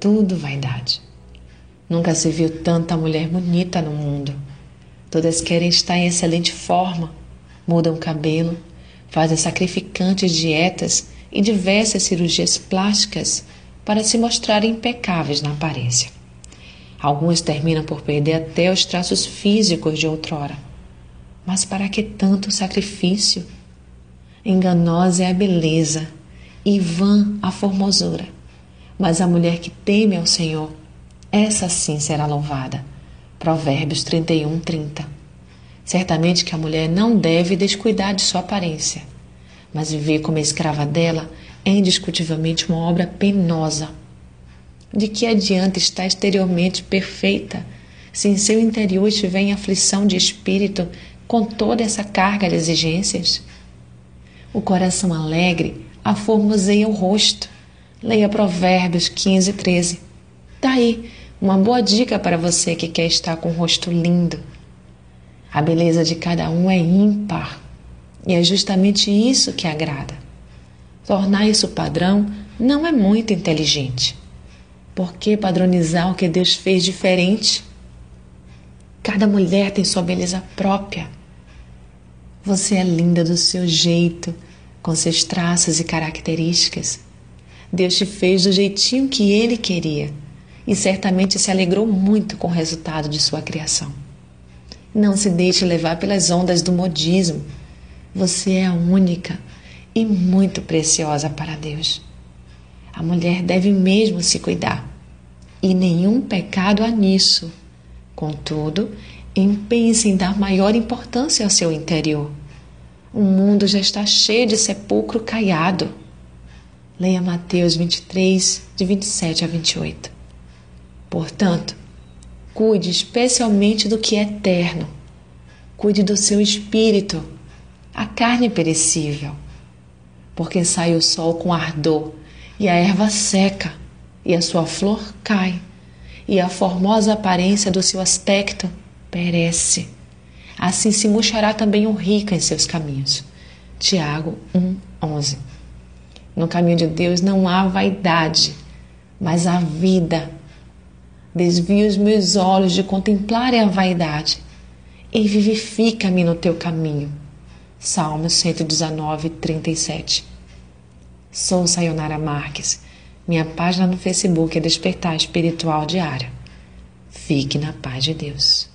Tudo vaidade. Nunca se viu tanta mulher bonita no mundo. Todas querem estar em excelente forma, mudam o cabelo, fazem sacrificantes dietas e diversas cirurgias plásticas para se mostrarem impecáveis na aparência. Algumas terminam por perder até os traços físicos de outrora. Mas para que tanto sacrifício? Enganosa é a beleza e vã a formosura. Mas a mulher que teme ao Senhor, essa sim será louvada. Provérbios 31, 30. Certamente que a mulher não deve descuidar de sua aparência, mas viver como escrava dela é indiscutivelmente uma obra penosa. De que adianta estar exteriormente perfeita se em seu interior estiver em aflição de espírito com toda essa carga de exigências? O coração alegre aformoseia o rosto. Leia Provérbios 15, 13. Daí, uma boa dica para você que quer estar com o rosto lindo. A beleza de cada um é ímpar e é justamente isso que agrada. Tornar isso padrão não é muito inteligente. Por que padronizar o que Deus fez diferente? Cada mulher tem sua beleza própria. Você é linda do seu jeito, com seus traços e características. Deus te fez do jeitinho que Ele queria e certamente se alegrou muito com o resultado de sua criação. Não se deixe levar pelas ondas do modismo. Você é a única e muito preciosa para Deus. A mulher deve mesmo se cuidar, e nenhum pecado há nisso. Contudo, empenhe-se em dar maior importância ao seu interior. O mundo já está cheio de sepulcro caiado. Leia Mateus 23, de 27 a 28. Portanto, cuide especialmente do que é eterno. Cuide do seu espírito, a carne perecível porque sai o sol com ardor, e a erva seca, e a sua flor cai, e a formosa aparência do seu aspecto perece. Assim se murchará também o rico em seus caminhos. Tiago 1:11. No caminho de Deus não há vaidade, mas há vida. Desvia os meus olhos de contemplarem a vaidade e vivifica-me no teu caminho. Salmos 119, 37. Sou Sayonara Marques. Minha página no Facebook é Despertar Espiritual Diário. Fique na paz de Deus.